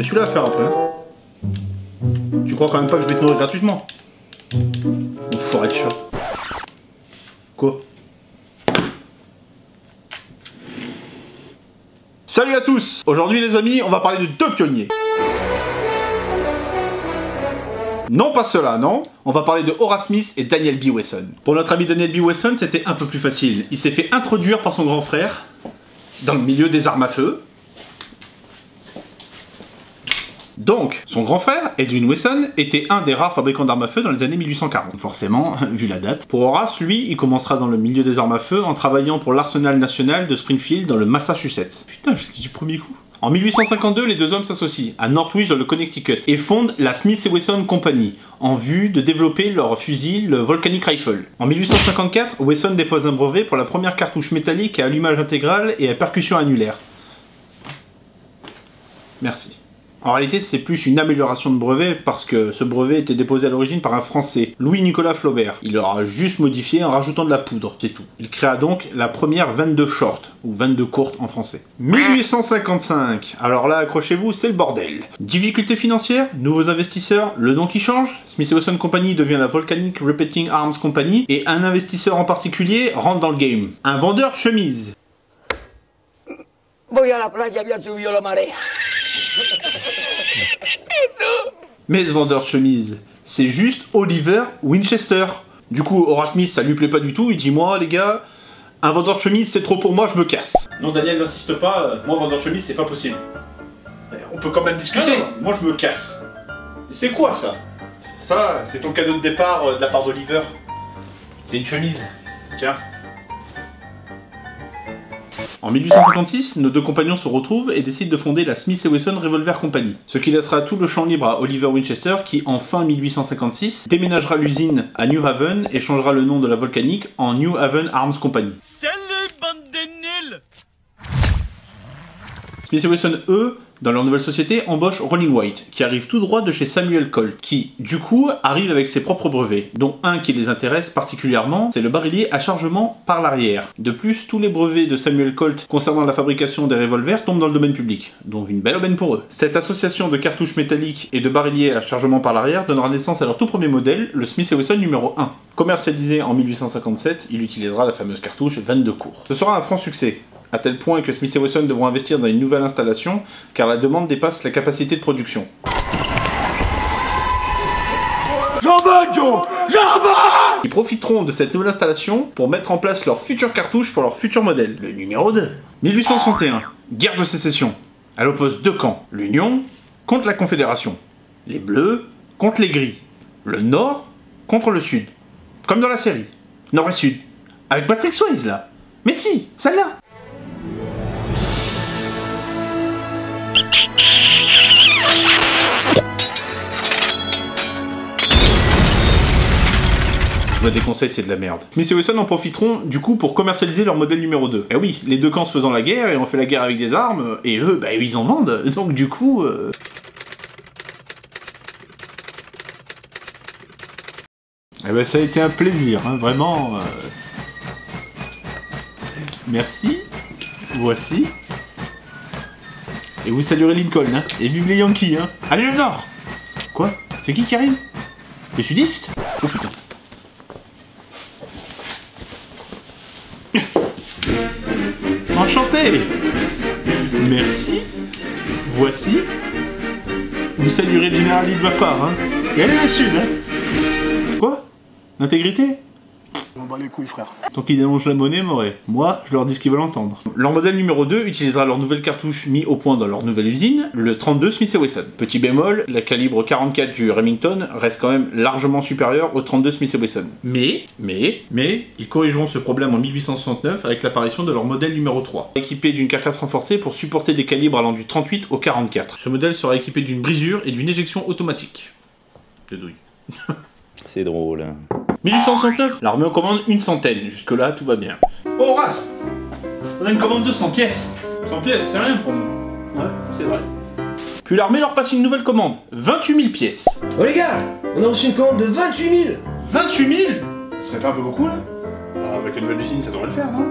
Et celui-là à faire après. Tu crois quand même pas que je vais te nourrir gratuitement? Enfoiré de chat. Quoi? Salut à tous Aujourd'hui les amis, on va parler de deux pionniers. Non pas cela, non. On va parler de Horace Smith et Daniel B. Wesson. Pour notre ami Daniel B. Wesson, c'était un peu plus facile. Il s'est fait introduire par son grand frère dans le milieu des armes à feu. Donc, son grand frère, Edwin Wesson, était un des rares fabricants d'armes à feu dans les années 1840. Forcément, vu la date. Pour Horace, lui, il commencera dans le milieu des armes à feu en travaillant pour l'arsenal national de Springfield dans le Massachusetts. Putain, j'ai du premier coup. En 1852, les deux hommes s'associent à Northwich dans le Connecticut et fondent la Smith Wesson Company en vue de développer leur fusil, le Volcanic Rifle. En 1854, Wesson dépose un brevet pour la première cartouche métallique à allumage intégral et à percussion annulaire. Merci. En réalité, c'est plus une amélioration de brevet parce que ce brevet était déposé à l'origine par un Français, Louis-Nicolas Flaubert. Il l'aura juste modifié en rajoutant de la poudre, c'est tout. Il créa donc la première 22 short, ou 22 courte en français. 1855, alors là, accrochez-vous, c'est le bordel. Difficultés financières, nouveaux investisseurs, le nom qui change, Smith Wesson Company devient la Volcanic Repeating Arms Company, et un investisseur en particulier rentre dans le game. Un vendeur de chemises. Voy a la playa, había subido la marea. Mais ce vendeur de chemise, c'est juste Oliver Winchester. Du coup, Horace Smith, ça lui plaît pas du tout. Il dit Moi, les gars, un vendeur de chemise, c'est trop pour moi, je me casse. Non, Daniel, n'insiste pas. euh, Moi, vendeur de chemise, c'est pas possible. Mais On peut quand même discuter. Moi, je me casse. C'est quoi ça? Ça, c'est ton cadeau de départ euh, de la part d'Oliver. C'est une chemise. Tiens. En 1856, nos deux compagnons se retrouvent et décident de fonder la Smith Wesson Revolver Company, ce qui laissera tout le champ libre à Oliver Winchester qui, en fin 1856, déménagera l'usine à New Haven et changera le nom de la volcanique en New Haven Arms Company. Salut, bande de Smith Wesson, eux, dans leur nouvelle société, embauchent Rolling White, qui arrive tout droit de chez Samuel Colt, qui, du coup, arrive avec ses propres brevets, dont un qui les intéresse particulièrement, c'est le barillet à chargement par l'arrière. De plus, tous les brevets de Samuel Colt concernant la fabrication des revolvers tombent dans le domaine public, donc une belle aubaine pour eux. Cette association de cartouches métalliques et de barillet à chargement par l'arrière donnera naissance à leur tout premier modèle, le Smith Wesson numéro 1. Commercialisé en 1857, il utilisera la fameuse cartouche 22 cours. Ce sera un franc succès, à tel point que Smith Wesson devront investir dans une nouvelle installation car la demande dépasse la capacité de production. ¡Jambon! Ils profiteront de cette nouvelle installation pour mettre en place leur future cartouche pour leur futur modèle, le numéro 2. 1861, guerre de sécession. Elle oppose deux camps, l'Union contre la Confédération. Les bleus contre les gris. Le nord contre le sud. Comme dans la série. Nord et sud. Avec Patrick Swayze là. Mais si, celle-là. Je me déconseille, c'est de la merde. Smith et Wesson en profiteront du coup pour commercialiser leur modèle numéro 2. Eh oui, les deux camps se faisant la guerre et on fait la guerre avec des armes, et eux, bah ils en vendent. Donc du coup. euh, Eh ben ça a été un plaisir, hein, vraiment. euh. Merci. Voici. Et vous saluerez Lincoln, hein. Et vive les Yankees, hein. Allez le Nord Quoi? C'est qui qui arrive? Les sudistes? Oh putain. Merci. Voici. Vous saluerez général Lee de ma part, hein. Et allez au sud, hein. Quoi? L'intégrité? On bat les couilles, frère. Tant qu'ils allongent la monnaie, m'aurait. Moi, je leur dis ce qu'ils veulent entendre. Leur modèle numéro 2 utilisera leur nouvelle cartouche mis au point dans leur nouvelle usine, le 32 Smith Wesson. Petit bémol, la calibre 44 du Remington reste quand même largement supérieure au 32 Smith Wesson. Mais, mais, mais, ils corrigeront ce problème en 1869 avec l'apparition de leur modèle numéro 3. Équipé d'une carcasse renforcée pour supporter des calibres allant du 38 au 44. Ce modèle sera équipé d'une brisure et d'une éjection automatique. De douille. C'est drôle. hein. 1869, l'armée en commande une centaine. Jusque-là, tout va bien. Oh, Horace On a une commande de 100 pièces. 100 pièces, c'est rien pour nous. Ouais, c'est vrai. Puis l'armée leur passe une nouvelle commande. 28 000 pièces. Oh les gars, on a reçu une commande de 28 000 28 000 Ça serait pas un peu beaucoup, là? Ah, Avec une nouvelle usine, ça devrait le faire, non?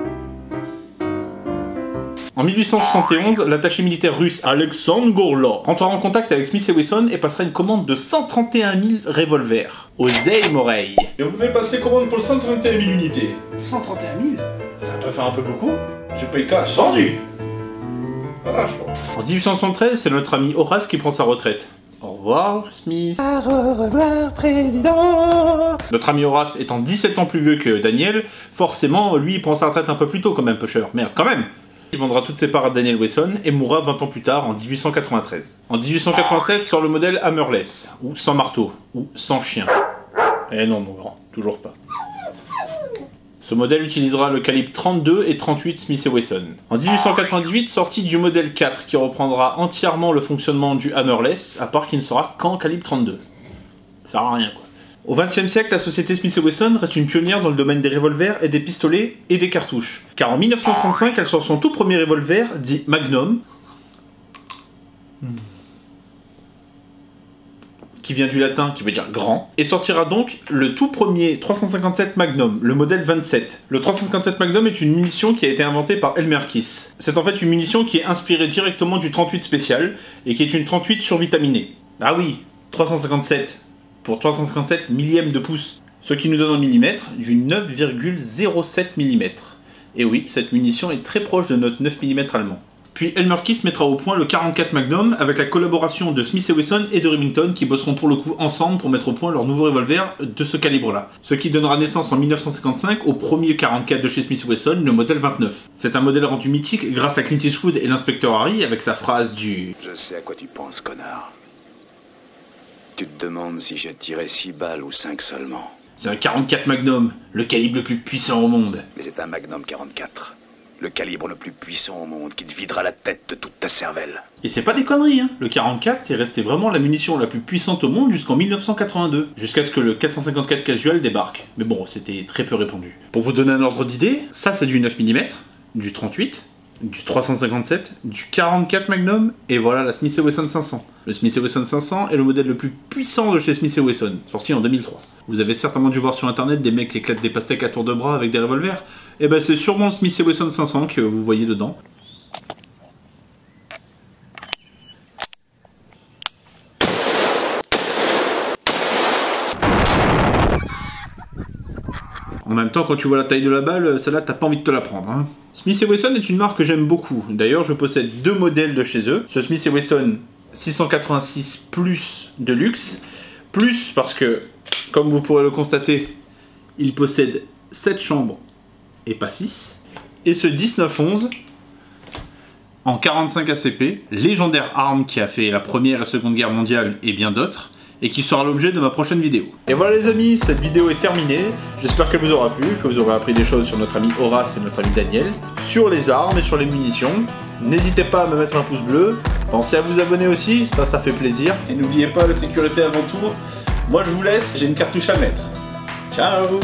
En 1871, l'attaché militaire russe Alexandre Gorlov rentrera en contact avec Smith et Wesson et passera une commande de 131 000 revolvers aux Morey. Et vous voulez passer commande pour 131 000 unités 131 000 Ça va pas faire un peu beaucoup Je paye cash. Vendu En 1873, c'est notre ami Horace qui prend sa retraite. Au revoir, Smith. Au revoir, président. Notre ami Horace étant 17 ans plus vieux que Daniel, forcément, lui, il prend sa retraite un peu plus tôt quand même, pusher. Merde, quand même il vendra toutes ses parts à Daniel Wesson et mourra 20 ans plus tard, en 1893. En 1887 sort le modèle Hammerless, ou sans marteau, ou sans chien. Eh non, mon grand, toujours pas. Ce modèle utilisera le calibre 32 et 38 Smith Wesson. En 1898, sortie du modèle 4 qui reprendra entièrement le fonctionnement du Hammerless, à part qu'il ne sera qu'en calibre 32. Ça sert à rien quoi. Au XXe siècle, la société Smith Wesson reste une pionnière dans le domaine des revolvers et des pistolets et des cartouches. Car en 1935, elle sort son tout premier revolver, dit Magnum, qui vient du latin, qui veut dire grand, et sortira donc le tout premier 357 Magnum, le modèle 27. Le 357 Magnum est une munition qui a été inventée par Elmer Kiss. C'est en fait une munition qui est inspirée directement du 38 spécial, et qui est une 38 survitaminée. Ah oui, 357 pour 357 millièmes de pouce, ce qui nous donne en millimètres du 9,07 mm. Et oui, cette munition est très proche de notre 9 mm allemand. Puis Elmer Kiss mettra au point le 44 Magnum avec la collaboration de Smith Wesson et de Remington qui bosseront pour le coup ensemble pour mettre au point leur nouveau revolver de ce calibre-là. Ce qui donnera naissance en 1955 au premier 44 de chez Smith Wesson, le modèle 29. C'est un modèle rendu mythique grâce à Clint Eastwood et l'inspecteur Harry avec sa phrase du Je sais à quoi tu penses, connard. Tu te demandes si j'ai tiré 6 balles ou 5 seulement. C'est un 44 Magnum, le calibre le plus puissant au monde. Mais c'est un Magnum 44 le calibre le plus puissant au monde qui te videra la tête de toute ta cervelle. Et c'est pas des conneries, hein. Le 44, c'est resté vraiment la munition la plus puissante au monde jusqu'en 1982, jusqu'à ce que le 454 casual débarque. Mais bon, c'était très peu répandu. Pour vous donner un ordre d'idée, ça c'est du 9 mm, du 38, du 357, du 44 Magnum, et voilà la Smith Wesson 500. Le Smith Wesson 500 est le modèle le plus puissant de chez Smith Wesson, sorti en 2003. Vous avez certainement dû voir sur internet des mecs qui éclatent des pastèques à tour de bras avec des revolvers. Et eh ben c'est sûrement le Smith Wesson 500 que vous voyez dedans. Même quand tu vois la taille de la balle, celle-là, t'as pas envie de te la prendre. Hein. Smith Wesson est une marque que j'aime beaucoup. D'ailleurs, je possède deux modèles de chez eux. Ce Smith Wesson 686 Plus de luxe. Plus parce que, comme vous pourrez le constater, il possède 7 chambres et pas 6. Et ce 1911 en 45 ACP, légendaire arme qui a fait la première et seconde guerre mondiale et bien d'autres, et qui sera l'objet de ma prochaine vidéo. Et voilà les amis, cette vidéo est terminée. J'espère qu'elle vous aura plu, que vous aurez appris des choses sur notre ami Horace et notre ami Daniel, sur les armes et sur les munitions. N'hésitez pas à me mettre un pouce bleu, pensez à vous abonner aussi, ça ça fait plaisir. Et n'oubliez pas la sécurité avant tout. Moi je vous laisse, j'ai une cartouche à mettre. Ciao